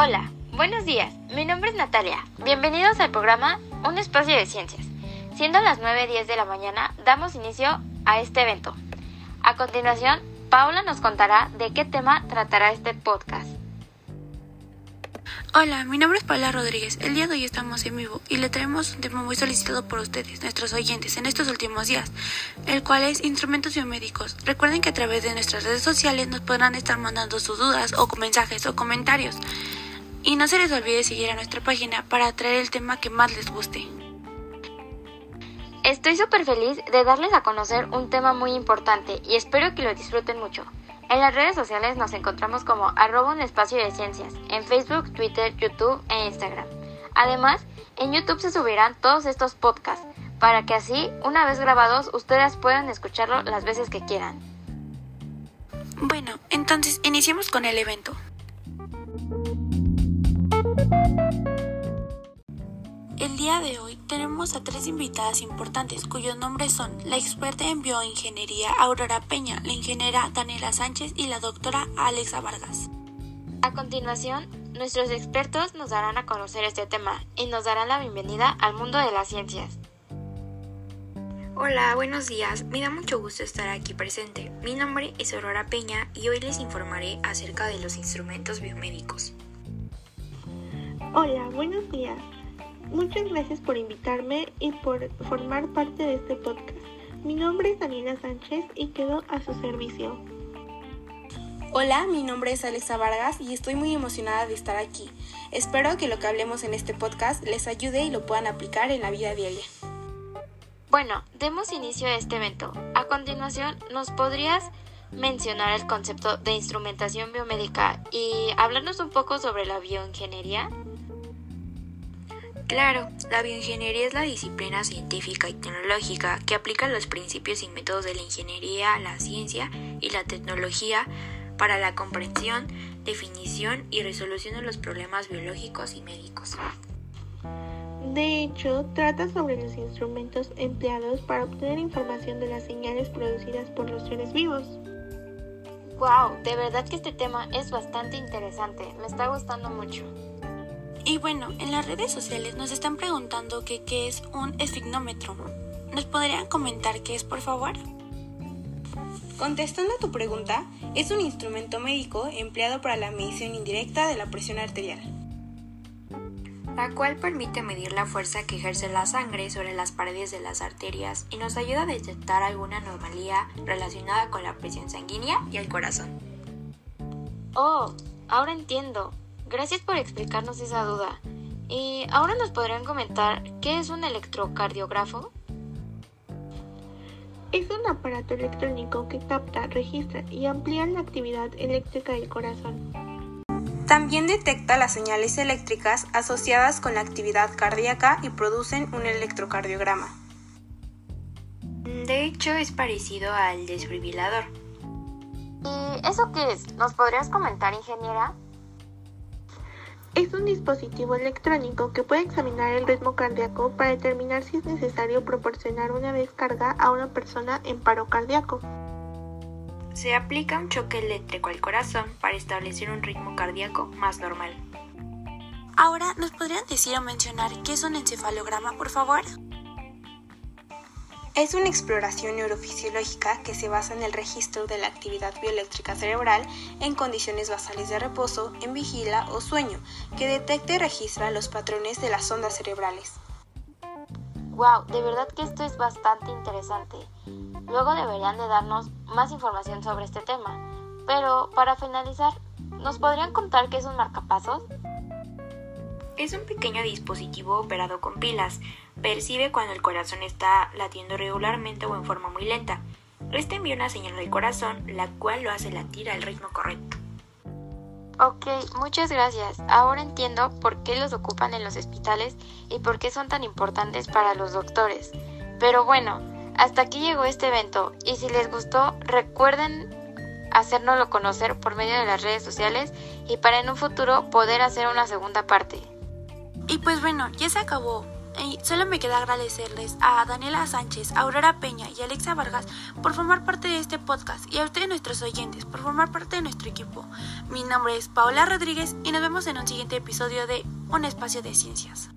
Hola, buenos días. Mi nombre es Natalia. Bienvenidos al programa Un Espacio de Ciencias. Siendo las 9.10 de la mañana, damos inicio a este evento. A continuación, Paula nos contará de qué tema tratará este podcast. Hola, mi nombre es Paula Rodríguez. El día de hoy estamos en vivo y le traemos un tema muy solicitado por ustedes, nuestros oyentes, en estos últimos días, el cual es instrumentos biomédicos. Recuerden que a través de nuestras redes sociales nos podrán estar mandando sus dudas o mensajes o comentarios. Y no se les olvide seguir a nuestra página para traer el tema que más les guste. Estoy súper feliz de darles a conocer un tema muy importante y espero que lo disfruten mucho. En las redes sociales nos encontramos como arroba un espacio de ciencias, en Facebook, Twitter, YouTube e Instagram. Además, en YouTube se subirán todos estos podcasts, para que así, una vez grabados, ustedes puedan escucharlo las veces que quieran. Bueno, entonces iniciemos con el evento. El día de hoy tenemos a tres invitadas importantes cuyos nombres son la experta en bioingeniería Aurora Peña, la ingeniera Daniela Sánchez y la doctora Alexa Vargas. A continuación, nuestros expertos nos darán a conocer este tema y nos darán la bienvenida al mundo de las ciencias. Hola, buenos días. Me da mucho gusto estar aquí presente. Mi nombre es Aurora Peña y hoy les informaré acerca de los instrumentos biomédicos. Hola, buenos días. Muchas gracias por invitarme y por formar parte de este podcast. Mi nombre es Daniela Sánchez y quedo a su servicio. Hola, mi nombre es Alexa Vargas y estoy muy emocionada de estar aquí. Espero que lo que hablemos en este podcast les ayude y lo puedan aplicar en la vida diaria. Bueno, demos inicio a este evento. A continuación, ¿nos podrías mencionar el concepto de instrumentación biomédica y hablarnos un poco sobre la bioingeniería? Claro, la bioingeniería es la disciplina científica y tecnológica que aplica los principios y métodos de la ingeniería, la ciencia y la tecnología para la comprensión, definición y resolución de los problemas biológicos y médicos. De hecho, trata sobre los instrumentos empleados para obtener información de las señales producidas por los seres vivos. Wow, de verdad que este tema es bastante interesante, me está gustando mucho. Y bueno, en las redes sociales nos están preguntando que qué es un esfignómetro. ¿Nos podrían comentar qué es, por favor? Contestando a tu pregunta, es un instrumento médico empleado para la medición indirecta de la presión arterial, la cual permite medir la fuerza que ejerce la sangre sobre las paredes de las arterias y nos ayuda a detectar alguna anomalía relacionada con la presión sanguínea y el corazón. Oh, ahora entiendo. Gracias por explicarnos esa duda. Y ahora nos podrían comentar qué es un electrocardiógrafo. Es un aparato electrónico que capta, registra y amplía la actividad eléctrica del corazón. También detecta las señales eléctricas asociadas con la actividad cardíaca y producen un electrocardiograma. De hecho, es parecido al desfibrilador. ¿Y eso qué es? ¿Nos podrías comentar, ingeniera? Es un dispositivo electrónico que puede examinar el ritmo cardíaco para determinar si es necesario proporcionar una descarga a una persona en paro cardíaco. Se aplica un choque eléctrico al corazón para establecer un ritmo cardíaco más normal. Ahora, ¿nos podrían decir o mencionar qué es un encefalograma, por favor? Es una exploración neurofisiológica que se basa en el registro de la actividad bioeléctrica cerebral en condiciones basales de reposo, en vigila o sueño, que detecta y registra los patrones de las ondas cerebrales. Wow, de verdad que esto es bastante interesante. Luego deberían de darnos más información sobre este tema. Pero para finalizar, ¿nos podrían contar qué es un marcapasos? Es un pequeño dispositivo operado con pilas. Percibe cuando el corazón está latiendo regularmente o en forma muy lenta. Este envía una señal al corazón, la cual lo hace latir al ritmo correcto. Ok, muchas gracias. Ahora entiendo por qué los ocupan en los hospitales y por qué son tan importantes para los doctores. Pero bueno, hasta aquí llegó este evento y si les gustó, recuerden hacérnoslo conocer por medio de las redes sociales y para en un futuro poder hacer una segunda parte. Y pues bueno, ya se acabó. Y solo me queda agradecerles a Daniela Sánchez, Aurora Peña y Alexa Vargas por formar parte de este podcast y a ustedes nuestros oyentes por formar parte de nuestro equipo. Mi nombre es Paola Rodríguez y nos vemos en un siguiente episodio de Un Espacio de Ciencias.